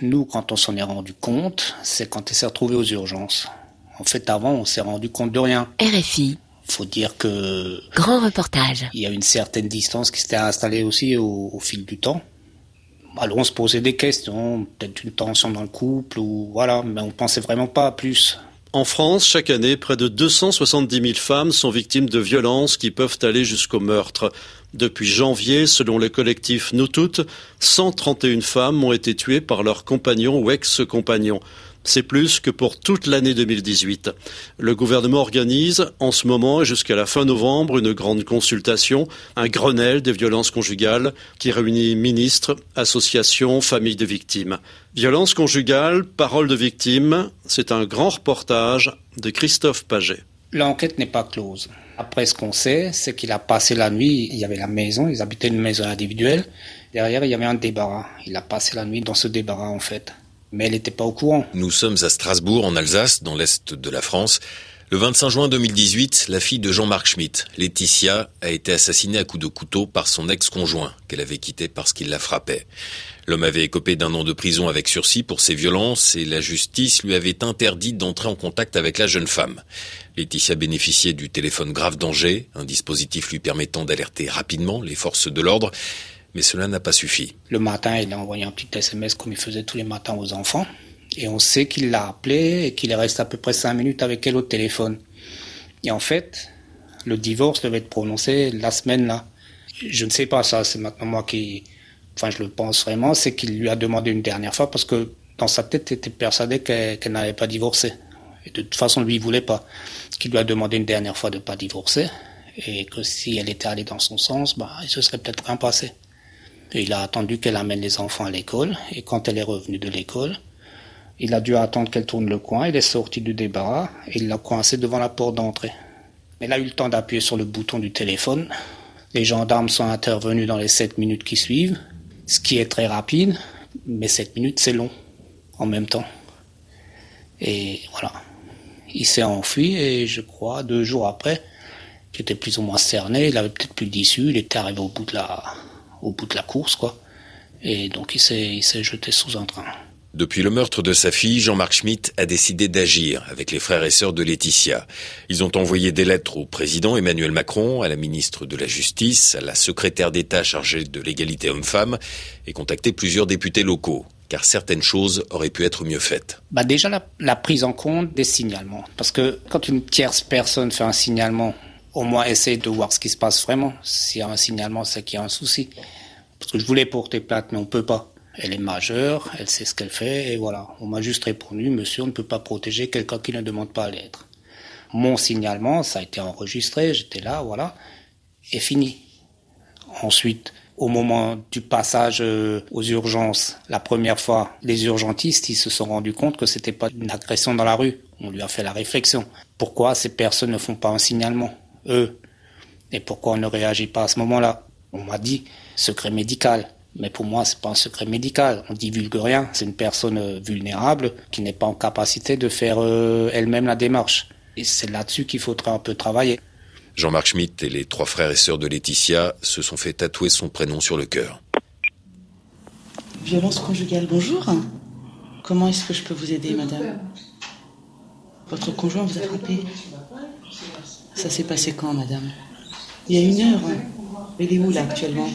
Nous, quand on s'en est rendu compte, c'est quand elle s'est retrouvée aux urgences. En fait, avant, on s'est rendu compte de rien. RFI. Faut dire que Grand reportage. il y a une certaine distance qui s'était installée aussi au, au fil du temps. Alors on se posait des questions, peut-être une tension dans le couple ou voilà, mais on pensait vraiment pas à plus. En France, chaque année, près de 270 000 femmes sont victimes de violences qui peuvent aller jusqu'au meurtre. Depuis janvier, selon le collectif Nous Toutes, 131 femmes ont été tuées par leurs compagnons ou ex-compagnons. C'est plus que pour toute l'année 2018. Le gouvernement organise en ce moment et jusqu'à la fin novembre une grande consultation, un Grenelle des violences conjugales qui réunit ministres, associations, familles de victimes. Violences conjugales, paroles de victimes, c'est un grand reportage de Christophe Paget. L'enquête n'est pas close. Après, ce qu'on sait, c'est qu'il a passé la nuit, il y avait la maison, ils habitaient une maison individuelle. Derrière, il y avait un débarras. Il a passé la nuit dans ce débarras, en fait. Mais elle n'était pas au courant. Nous sommes à Strasbourg, en Alsace, dans l'est de la France. Le 25 juin 2018, la fille de Jean-Marc Schmitt, Laetitia, a été assassinée à coups de couteau par son ex-conjoint, qu'elle avait quitté parce qu'il la frappait. L'homme avait écopé d'un an de prison avec sursis pour ses violences et la justice lui avait interdit d'entrer en contact avec la jeune femme. Laetitia bénéficiait du téléphone grave danger, un dispositif lui permettant d'alerter rapidement les forces de l'ordre, mais cela n'a pas suffi. Le matin, il a envoyé un petit SMS comme il faisait tous les matins aux enfants. Et on sait qu'il l'a appelée et qu'il reste à peu près cinq minutes avec elle au téléphone. Et en fait, le divorce devait être prononcé la semaine là. Je ne sais pas ça, c'est maintenant moi qui... Enfin, je le pense vraiment, c'est qu'il lui a demandé une dernière fois parce que dans sa tête, il était persuadé qu'elle qu'elle n'allait pas divorcer. Et de toute façon, lui, il voulait pas. Qu'il lui a demandé une dernière fois de pas divorcer et que si elle était allée dans son sens, bah, il se serait peut-être rien passé. Il a attendu qu'elle amène les enfants à l'école et quand elle est revenue de l'école, il a dû attendre qu'elle tourne le coin, il est sorti du débarras et il l'a coincé devant la porte d'entrée. Elle a eu le temps d'appuyer sur le bouton du téléphone. Les gendarmes sont intervenus dans les sept minutes qui suivent, ce qui est très rapide, mais sept minutes c'est long en même temps. Et voilà. Il s'est enfui et je crois deux jours après, qui était plus ou moins cerné, il avait peut-être plus d'issue, il était arrivé au bout de la, au bout de la course quoi. Et donc il s'est, il s'est jeté sous un train. Depuis le meurtre de sa fille, Jean-Marc Schmitt a décidé d'agir avec les frères et sœurs de Laetitia. Ils ont envoyé des lettres au président Emmanuel Macron, à la ministre de la Justice, à la secrétaire d'État chargée de l'égalité homme-femme et contacté plusieurs députés locaux, car certaines choses auraient pu être mieux faites. Bah déjà la, la prise en compte des signalements. Parce que quand une tierce personne fait un signalement, au moins essaye de voir ce qui se passe vraiment. S'il y a un signalement, c'est qu'il y a un souci. Parce que je voulais porter plainte, mais on peut pas. Elle est majeure, elle sait ce qu'elle fait, et voilà. On m'a juste répondu, monsieur, on ne peut pas protéger quelqu'un qui ne demande pas à l'être. Mon signalement, ça a été enregistré, j'étais là, voilà, et fini. Ensuite, au moment du passage euh, aux urgences, la première fois, les urgentistes, ils se sont rendus compte que c'était pas une agression dans la rue. On lui a fait la réflexion. Pourquoi ces personnes ne font pas un signalement, eux Et pourquoi on ne réagit pas à ce moment-là? On m'a dit secret médical. Mais pour moi, c'est pas un secret médical. On divulgue rien. C'est une personne euh, vulnérable qui n'est pas en capacité de faire euh, elle-même la démarche. Et c'est là-dessus qu'il faudrait un peu travailler. Jean-Marc Schmitt et les trois frères et sœurs de Laetitia se sont fait tatouer son prénom sur le cœur. Violence conjugale, bonjour. Comment est-ce que je peux vous aider, madame? Votre conjoint vous a frappé Ça s'est passé quand, madame? Il y a une heure. Il est où, là, actuellement?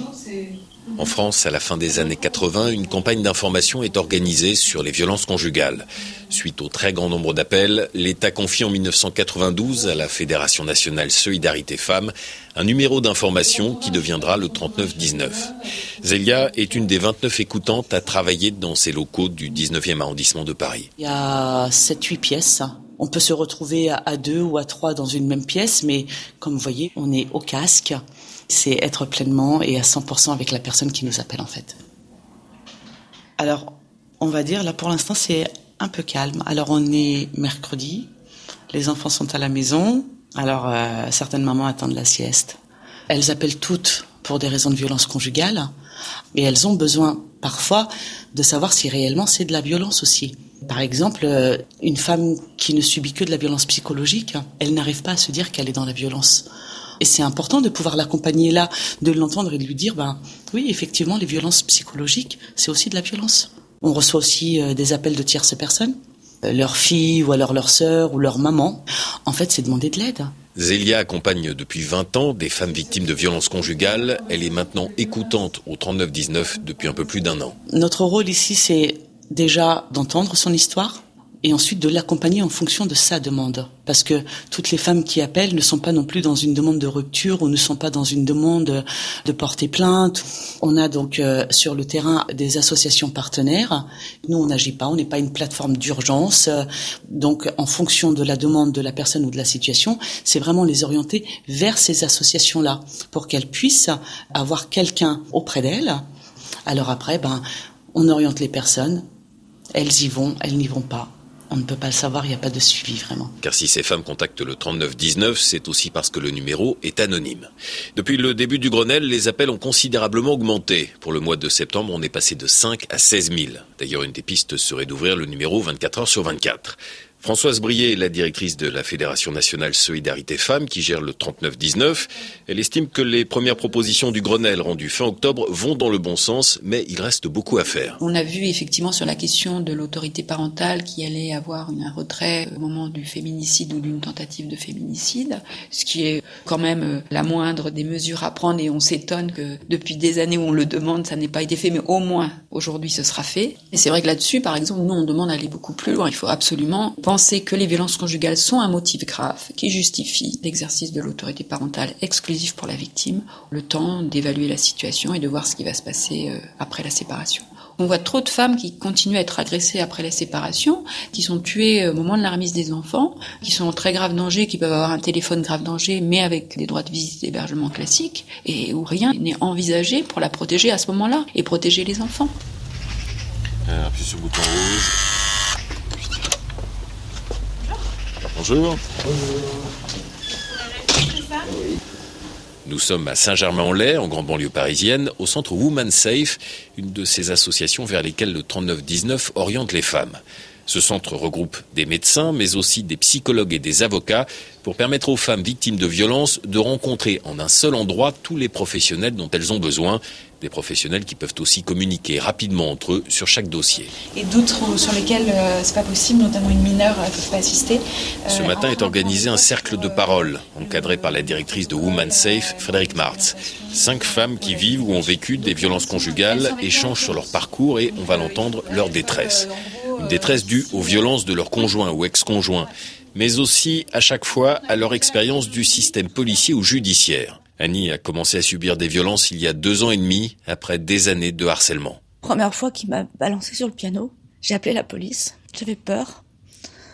En France, à la fin des années 80, une campagne d'information est organisée sur les violences conjugales. Suite au très grand nombre d'appels, l'État confie en 1992 à la Fédération nationale Solidarité Femmes un numéro d'information qui deviendra le 3919. Zélia est une des 29 écoutantes à travailler dans ces locaux du 19e arrondissement de Paris. Il y a 7-8 pièces. On peut se retrouver à deux ou à trois dans une même pièce, mais comme vous voyez, on est au casque. C'est être pleinement et à 100% avec la personne qui nous appelle en fait. Alors, on va dire, là pour l'instant, c'est un peu calme. Alors, on est mercredi, les enfants sont à la maison, alors euh, certaines mamans attendent la sieste. Elles appellent toutes pour des raisons de violence conjugale, et elles ont besoin parfois de savoir si réellement c'est de la violence aussi. Par exemple, euh, une femme qui ne subit que de la violence psychologique, elle n'arrive pas à se dire qu'elle est dans la violence. Et c'est important de pouvoir l'accompagner là, de l'entendre et de lui dire, ben oui, effectivement, les violences psychologiques, c'est aussi de la violence. On reçoit aussi euh, des appels de tierces personnes, euh, leur fille ou alors leur sœur ou leur maman. En fait, c'est demander de l'aide. Zélia accompagne depuis 20 ans des femmes victimes de violences conjugales. Elle est maintenant écoutante au 3919 depuis un peu plus d'un an. Notre rôle ici, c'est déjà d'entendre son histoire, et ensuite de l'accompagner en fonction de sa demande. Parce que toutes les femmes qui appellent ne sont pas non plus dans une demande de rupture ou ne sont pas dans une demande de porter plainte. On a donc euh, sur le terrain des associations partenaires. Nous, on n'agit pas, on n'est pas une plateforme d'urgence. Donc, en fonction de la demande de la personne ou de la situation, c'est vraiment les orienter vers ces associations-là pour qu'elles puissent avoir quelqu'un auprès d'elles. Alors après, ben, on oriente les personnes. Elles y vont, elles n'y vont pas on ne peut pas le savoir, il n'y a pas de suivi vraiment. Car si ces femmes contactent le 3919, c'est aussi parce que le numéro est anonyme. Depuis le début du Grenelle, les appels ont considérablement augmenté. Pour le mois de septembre, on est passé de 5 à 16 000. D'ailleurs, une des pistes serait d'ouvrir le numéro 24 heures sur 24. Françoise Brier est la directrice de la Fédération nationale Solidarité Femmes qui gère le 3919. Elle estime que les premières propositions du Grenelle rendues fin octobre vont dans le bon sens, mais il reste beaucoup à faire. On a vu effectivement sur la question de l'autorité parentale qui allait avoir un retrait au moment du féminicide ou d'une tentative de féminicide, ce qui est quand même euh, la moindre des mesures à prendre et on s'étonne que depuis des années où on le demande, ça n'ait pas été fait, mais au moins aujourd'hui ce sera fait. Et c'est vrai que là-dessus, par exemple, nous on demande d'aller beaucoup plus loin. Il faut absolument penser que les violences conjugales sont un motif grave qui justifie l'exercice de l'autorité parentale exclusive pour la victime, le temps d'évaluer la situation et de voir ce qui va se passer euh, après la séparation. On voit trop de femmes qui continuent à être agressées après la séparation, qui sont tuées au moment de la remise des enfants, qui sont en très grave danger, qui peuvent avoir un téléphone grave danger, mais avec des droits de visite d'hébergement classiques, et où rien n'est envisagé pour la protéger à ce moment-là et protéger les enfants. Euh, appuie sur le bouton rouge. Bonjour. Nous sommes à Saint-Germain-en-Laye, en grande banlieue parisienne, au centre Woman Safe, une de ces associations vers lesquelles le 3919 oriente les femmes. Ce centre regroupe des médecins, mais aussi des psychologues et des avocats pour permettre aux femmes victimes de violences de rencontrer en un seul endroit tous les professionnels dont elles ont besoin des professionnels qui peuvent aussi communiquer rapidement entre eux sur chaque dossier. Et d'autres sur lesquels euh, c'est pas possible, notamment une mineure ne peut pas assister. Ce matin est organisé un cercle de parole, encadré par la directrice de Woman Safe, Frédéric Martz. Cinq femmes qui vivent ou ont vécu des violences conjugales échangent sur leur parcours et, on va l'entendre, leur détresse. Une détresse due aux violences de leur conjoint ou ex-conjoint, mais aussi à chaque fois à leur expérience du système policier ou judiciaire. Annie a commencé à subir des violences il y a deux ans et demi, après des années de harcèlement. Première fois qu'il m'a balancé sur le piano, j'ai appelé la police. J'avais peur.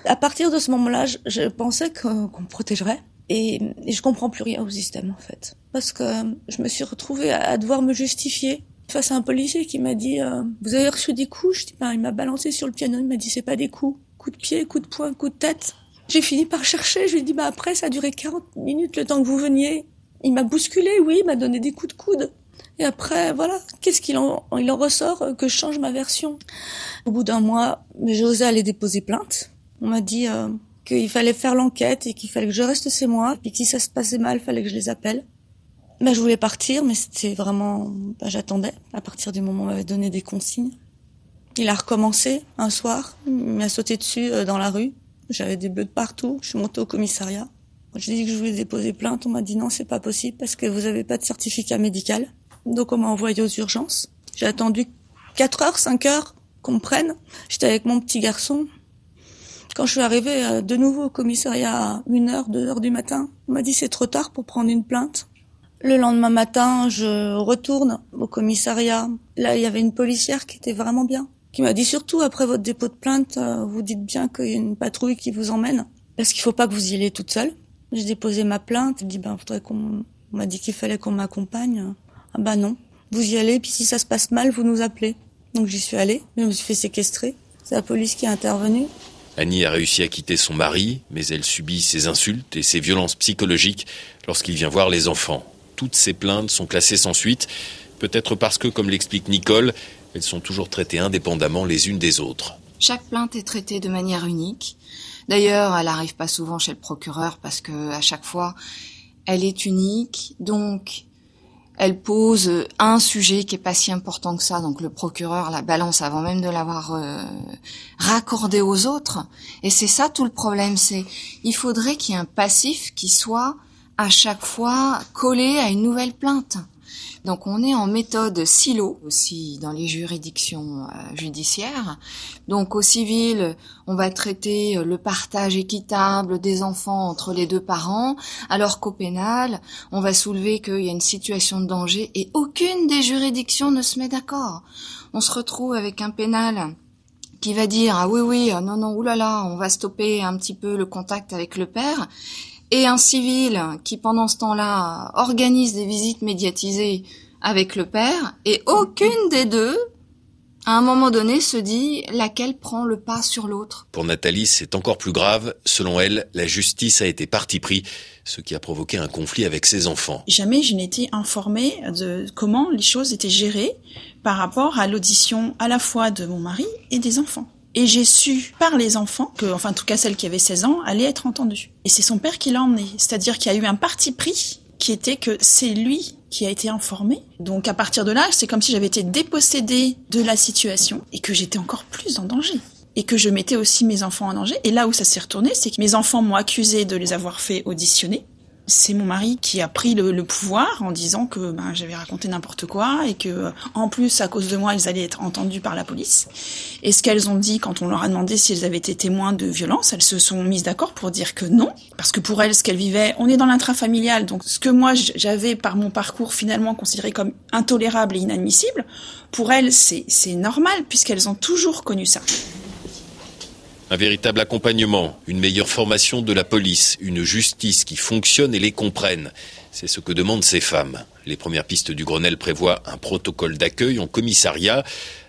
À partir de ce moment-là, je, pensais qu'on me protégerait. Et, je comprends plus rien au système, en fait. Parce que je me suis retrouvée à, devoir me justifier face à un policier qui m'a dit euh, Vous avez reçu des coups? Je dis ben, Il m'a balancé sur le piano, il m'a dit C'est pas des coups. Coup de pied, coup de poing, coup de tête. J'ai fini par chercher, je lui ai dit bah après ça a duré 40 minutes le temps que vous veniez. Il m'a bousculé, oui, il m'a donné des coups de coude. Et après, voilà, qu'est-ce qu'il en, il en ressort euh, que je change ma version? Au bout d'un mois, j'ai osé aller déposer plainte. On m'a dit euh, qu'il fallait faire l'enquête et qu'il fallait que je reste chez moi, et que si ça se passait mal, il fallait que je les appelle. Ben, je voulais partir, mais c'était vraiment, ben, j'attendais à partir du moment où on m'avait donné des consignes. Il a recommencé un soir, il m'a sauté dessus euh, dans la rue. J'avais des bleus de partout. Je suis montée au commissariat. Je dit que je voulais déposer plainte. On m'a dit non, c'est pas possible parce que vous n'avez pas de certificat médical. Donc on m'a envoyé aux urgences. J'ai attendu 4 heures, 5 heures qu'on me prenne. J'étais avec mon petit garçon. Quand je suis arrivée euh, de nouveau au commissariat à 1 heure, 2 heures du matin, on m'a dit c'est trop tard pour prendre une plainte. Le lendemain matin, je retourne au commissariat. Là, il y avait une policière qui était vraiment bien, qui m'a dit surtout après votre dépôt de plainte, euh, vous dites bien qu'il y a une patrouille qui vous emmène, parce qu'il faut pas que vous y alliez toute seule. J'ai déposé ma plainte. Dit, ben, faudrait qu'on, on m'a dit qu'il fallait qu'on m'accompagne. Ah ben non. Vous y allez, puis si ça se passe mal, vous nous appelez. Donc j'y suis allée. Je me suis fait séquestrer. C'est la police qui est intervenue. Annie a réussi à quitter son mari, mais elle subit ses insultes et ses violences psychologiques lorsqu'il vient voir les enfants. Toutes ces plaintes sont classées sans suite, peut-être parce que, comme l'explique Nicole, elles sont toujours traitées indépendamment les unes des autres. Chaque plainte est traitée de manière unique. D'ailleurs, elle n'arrive pas souvent chez le procureur parce que à chaque fois, elle est unique. Donc, Elle pose un sujet qui est pas si important que ça, donc le procureur la balance avant même de l'avoir euh, raccordé aux autres. Et c'est ça tout le problème, c'est il faudrait qu'il y ait un passif qui soit à chaque fois collé à une nouvelle plainte. Donc on est en méthode silo aussi dans les juridictions euh, judiciaires. Donc au civil, on va traiter le partage équitable des enfants entre les deux parents, alors qu'au pénal, on va soulever qu'il y a une situation de danger et aucune des juridictions ne se met d'accord. On se retrouve avec un pénal qui va dire ah oui oui non non oulala on va stopper un petit peu le contact avec le père et un civil qui pendant ce temps-là organise des visites médiatisées avec le père, et aucune des deux, à un moment donné, se dit laquelle prend le pas sur l'autre. Pour Nathalie, c'est encore plus grave. Selon elle, la justice a été parti pris, ce qui a provoqué un conflit avec ses enfants. Jamais je n'ai été informée de comment les choses étaient gérées par rapport à l'audition à la fois de mon mari et des enfants. Et j'ai su par les enfants que, enfin en tout cas celle qui avait 16 ans, allait être entendue. Et c'est son père qui l'a emmenée. C'est-à-dire qu'il y a eu un parti pris qui était que c'est lui qui a été informé. Donc à partir de là, c'est comme si j'avais été dépossédée de la situation et que j'étais encore plus en danger. Et que je mettais aussi mes enfants en danger. Et là où ça s'est retourné, c'est que mes enfants m'ont accusé de les avoir fait auditionner c'est mon mari qui a pris le, pouvoir en disant que ben, j'avais raconté n'importe quoi et que en plus à cause de moi elles allaient être entendues par la police. Et ce qu'elles ont dit quand on leur a demandé si elles avaient été témoins de violence, elles se sont mises d'accord pour dire que non, parce que pour elles ce qu'elles vivaient, on est dans l'intrafamilial, donc ce que moi j'avais par mon parcours finalement considéré comme intolérable et inadmissible, pour elles c'est normal puisqu'elles ont toujours connu ça. Un véritable accompagnement, une meilleure formation de la police, une justice qui fonctionne et les comprenne. C'est ce que demandent ces femmes. Les premières pistes du Grenelle prévoient un protocole d'accueil en commissariat.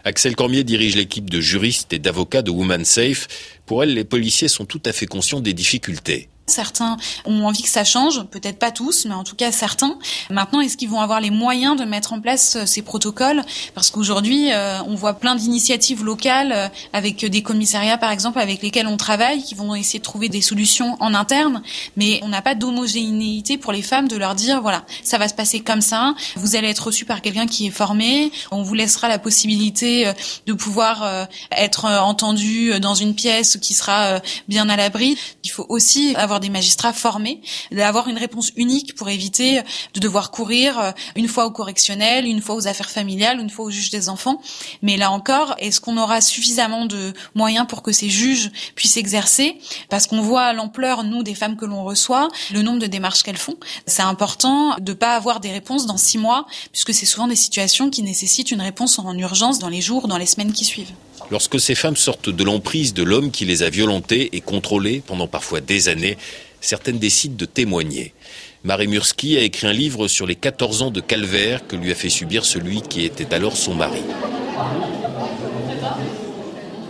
Axel Cormier dirige l'équipe de juristes et d'avocats de Woman Safe. Pour elle, les policiers sont tout à fait conscients des difficultés. Certains ont envie que ça change, peut-être pas tous, mais en tout cas certains. Maintenant, est-ce qu'ils vont avoir les moyens de mettre en place euh, ces protocoles? Parce qu'aujourd'hui, euh, on voit plein d'initiatives locales euh, avec des commissariats, par exemple, avec lesquels on travaille, qui vont essayer de trouver des solutions en interne, mais on n'a pas d'homogénéité pour les femmes de leur dire, voilà, ça va se passer comme ça, vous allez être reçu par quelqu'un qui est formé, on vous laissera la possibilité de pouvoir être entendu dans une pièce qui sera bien à l'abri. Il faut aussi avoir des magistrats formés, d'avoir une réponse unique pour éviter de devoir courir euh, une fois au correctionnel, une fois aux affaires familiales, une fois au juge des enfants. Mais là encore, est-ce qu'on aura suffisamment de moyens pour que ces juges puissent exercer? Parce qu'on voit l'ampleur, nous, des femmes que l'on reçoit, le nombre de démarches qu'elles font. C'est important de pas avoir des réponses dans six mois, puisque c'est souvent des situations qui nécessitent une réponse en urgence dans les jours, dans les semaines qui suivent. Lorsque ces femmes sortent de l'emprise de l'homme qui les a violentées et contrôlées pendant parfois des années, certaines décident de témoigner. Marie Murski a écrit un livre sur les 14 ans de calvaire que lui a fait subir celui qui était alors son mari.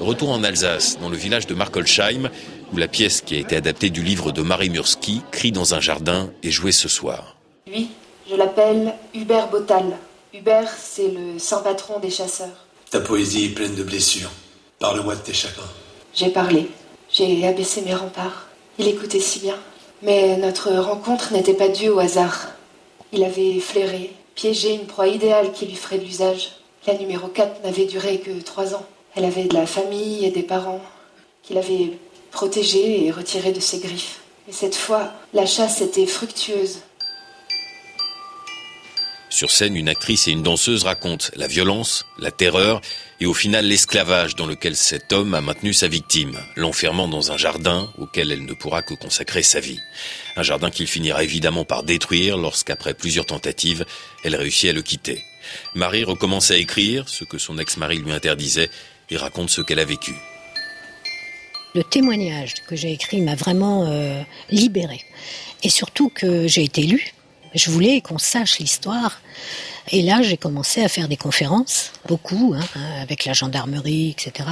Retour en Alsace, dans le village de Markolsheim, où la pièce qui a été adaptée du livre de Marie Murski, Crie dans un jardin, est jouée ce soir. Lui, je l'appelle Hubert Botal. Hubert, c'est le saint patron des chasseurs. Ta poésie est pleine de blessures. Parle-moi de tes chagrins. J'ai parlé. J'ai abaissé mes remparts. Il écoutait si bien. Mais notre rencontre n'était pas due au hasard. Il avait flairé, piégé une proie idéale qui lui ferait de l'usage. La numéro 4 n'avait duré que trois ans. Elle avait de la famille et des parents qu'il avait protégés et retirés de ses griffes. Mais cette fois, la chasse était fructueuse. Sur scène, une actrice et une danseuse racontent la violence, la terreur et au final l'esclavage dans lequel cet homme a maintenu sa victime, l'enfermant dans un jardin auquel elle ne pourra que consacrer sa vie. Un jardin qu'il finira évidemment par détruire lorsqu'après plusieurs tentatives, elle réussit à le quitter. Marie recommence à écrire, ce que son ex-mari lui interdisait, et raconte ce qu'elle a vécu. Le témoignage que j'ai écrit m'a vraiment euh, libérée. Et surtout que j'ai été lue je voulais qu'on sache l'histoire. Et là, j'ai commencé à faire des conférences, beaucoup, hein, avec la gendarmerie, etc.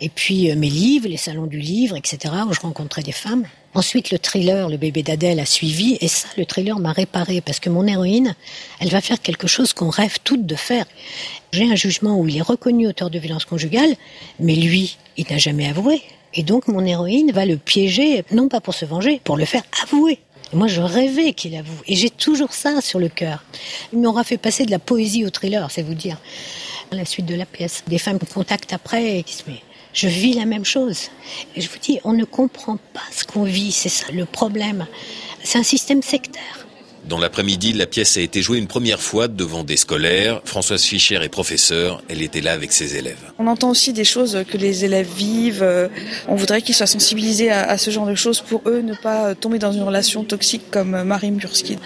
Et puis euh, mes livres, les salons du livre, etc., où je rencontrais des femmes. Ensuite, le thriller, le bébé d'Adèle, a suivi. Et ça, le thriller m'a réparé, parce que mon héroïne, elle va faire quelque chose qu'on rêve toutes de faire. J'ai un jugement où il est reconnu auteur de violence conjugale, mais lui, il n'a jamais avoué. Et donc, mon héroïne va le piéger, non pas pour se venger, pour le faire avouer. Moi, je rêvais qu'il avoue. Et j'ai toujours ça sur le cœur. Il m'aura fait passer de la poésie au thriller, c'est vous dire. La suite de la pièce. Des femmes me contactent après et mais je vis la même chose. Et je vous dis, on ne comprend pas ce qu'on vit, c'est ça le problème. C'est un système sectaire. Dans l'après-midi, la pièce a été jouée une première fois devant des scolaires. Françoise Fischer est professeure. Elle était là avec ses élèves. On entend aussi des choses que les élèves vivent. On voudrait qu'ils soient sensibilisés à, ce genre de choses pour eux ne pas tomber dans une relation toxique comme Marie Murski.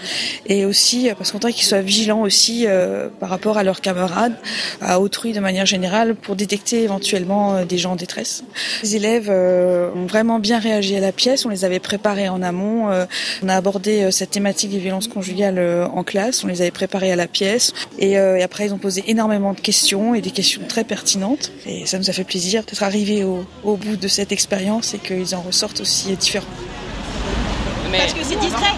Et aussi parce qu'on voudrait qu'ils soient vigilants aussi euh, par rapport à leurs camarades, à autrui de manière générale pour détecter éventuellement euh, des gens en détresse. Les élèves euh, ont vraiment bien réagi à la pièce. On les avait préparés en amont. On a abordé cette thématique des violences conjugales euh, en classe. On les avait préparés à la pièce. Euh, et, après, ils ont posé énormément de questions et des questions très pertinentes. Et ça nous a fait plaisir d'être arrivés au, bout de cette expérience et qu'ils en ressortent aussi différents. Parce que c'est distrait.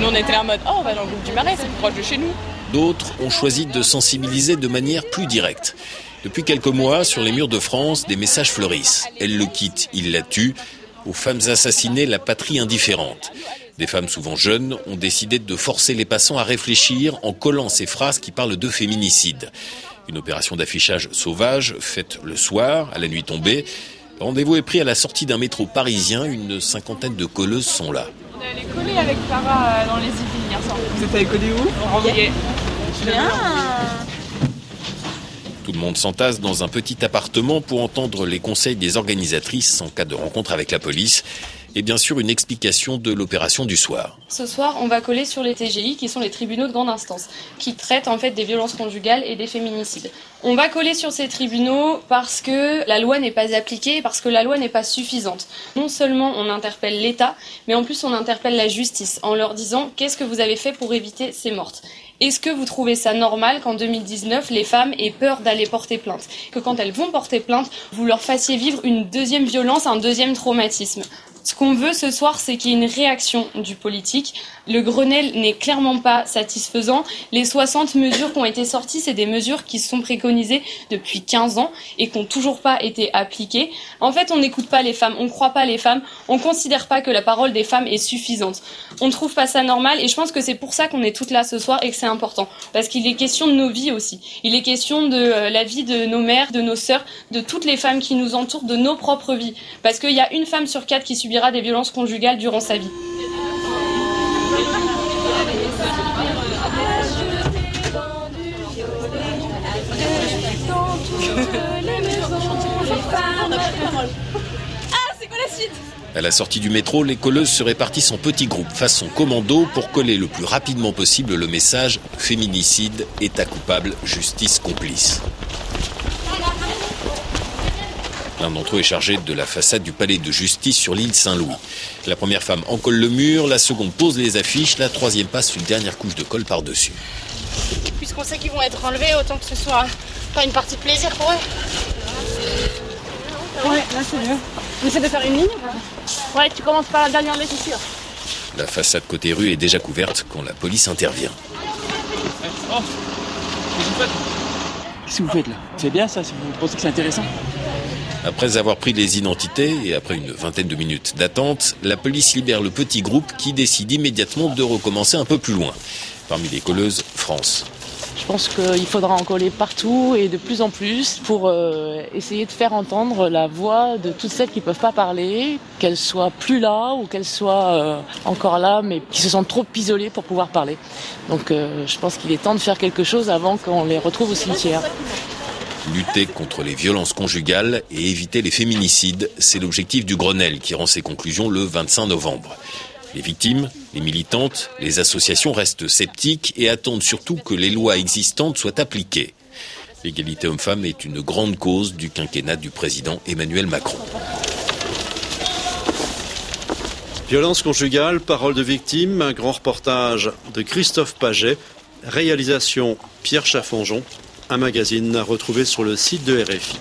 nous, on était en mode Oh, on va dans le groupe du Marais, c'est plus proche de chez nous. D'autres ont choisi de sensibiliser de manière plus directe. Depuis quelques mois, sur les murs de France, des messages fleurissent. Elle le quitte, il la tue. Aux femmes assassinées, la patrie indifférente. Des femmes souvent jeunes ont décidé de forcer les passants à réfléchir en collant ces phrases qui parlent de féminicide. Une opération d'affichage sauvage faite le soir, à la nuit tombée. Rendez-vous est pris à la sortie d'un métro parisien. Une cinquantaine de colleuses sont là. On est allé coller avec Clara euh, dans les Yvelines hier soir. Vous êtes allé coller où? Bien. Tout le monde s'entasse dans un petit appartement pour entendre les conseils des organisatrices en cas de rencontre avec la police et bien sûr une explication de l'opération du soir. Ce soir, on va coller sur les TGI, qui sont les tribunaux de grande instance, qui traitent en fait des violences conjugales et des féminicides. On va coller sur ces tribunaux parce que la loi n'est pas appliquée, parce que la loi n'est pas suffisante. Non seulement on interpelle l'État, mais en plus on interpelle la justice en leur disant qu'est-ce que vous avez fait pour éviter ces mortes? Est-ce que vous trouvez ça normal qu'en 2019, les femmes aient peur d'aller porter plainte? Que quand elles vont porter plainte, vous leur fassiez vivre une deuxième violence, un deuxième traumatisme? Ce qu'on veut ce soir, c'est qu'il y ait une réaction du politique. Le Grenelle n'est clairement pas satisfaisant. Les 60 mesures qui ont été sorties, c'est des mesures qui sont préconisées depuis 15 ans et qui n'ont toujours pas été appliquées. En fait, on n'écoute pas les femmes, on ne croit pas les femmes, on ne considère pas que la parole des femmes est suffisante. On ne trouve pas ça normal et je pense que c'est pour ça qu'on est toutes là ce soir et que c'est important. Parce qu'il est question de nos vies aussi. Il est question de euh, la vie de nos mères, de nos sœurs, de toutes les femmes qui nous entourent, de nos propres vies. Parce qu'il y a une femme sur quatre qui subit des violences conjugales durant sa vie. À la sortie du métro, les colleuses se répartissent en petits groupes façon commando pour coller le plus rapidement possible le message féminicide, état coupable, justice complice. L'un d'entre eux est chargé de la façade du palais de justice sur l'île Saint-Louis. La première femme encolle le mur, la seconde pose les affiches, la troisième passe une dernière couche de colle par-dessus. Puisqu'on sait qu'ils vont être enlevés, autant que ce soit pas une partie de plaisir pour eux. Ouais, là c'est mieux. On essaie de faire une ligne Ouais, tu commences par la dernière lettre, c'est sûr. La façade côté rue est déjà couverte quand la police intervient. Oh Qu'est-ce que vous faites là? C'est bien ça, si vous pensez que c'est intéressant après avoir pris les identités et après une vingtaine de minutes d'attente, la police libère le petit groupe qui décide immédiatement de recommencer un peu plus loin. Parmi les colleuses, France. Je pense qu'il faudra en coller partout et de plus en plus pour euh, essayer de faire entendre la voix de toutes celles qui ne peuvent pas parler, qu'elles soient plus là ou qu'elles soient euh, encore là, mais qui se sentent trop isolées pour pouvoir parler. Donc euh, je pense qu'il est temps de faire quelque chose avant qu'on les retrouve au cimetière. Lutter contre les violences conjugales et éviter les féminicides, c'est l'objectif du Grenelle qui rend ses conclusions le 25 novembre. Les victimes, les militantes, les associations restent sceptiques et attendent surtout que les lois existantes soient appliquées. L'égalité homme-femme est une grande cause du quinquennat du président Emmanuel Macron. Violence conjugale, parole de victime, un grand reportage de Christophe Paget, réalisation Pierre Chaffanjon, un magazine à retrouver sur le site de RFI.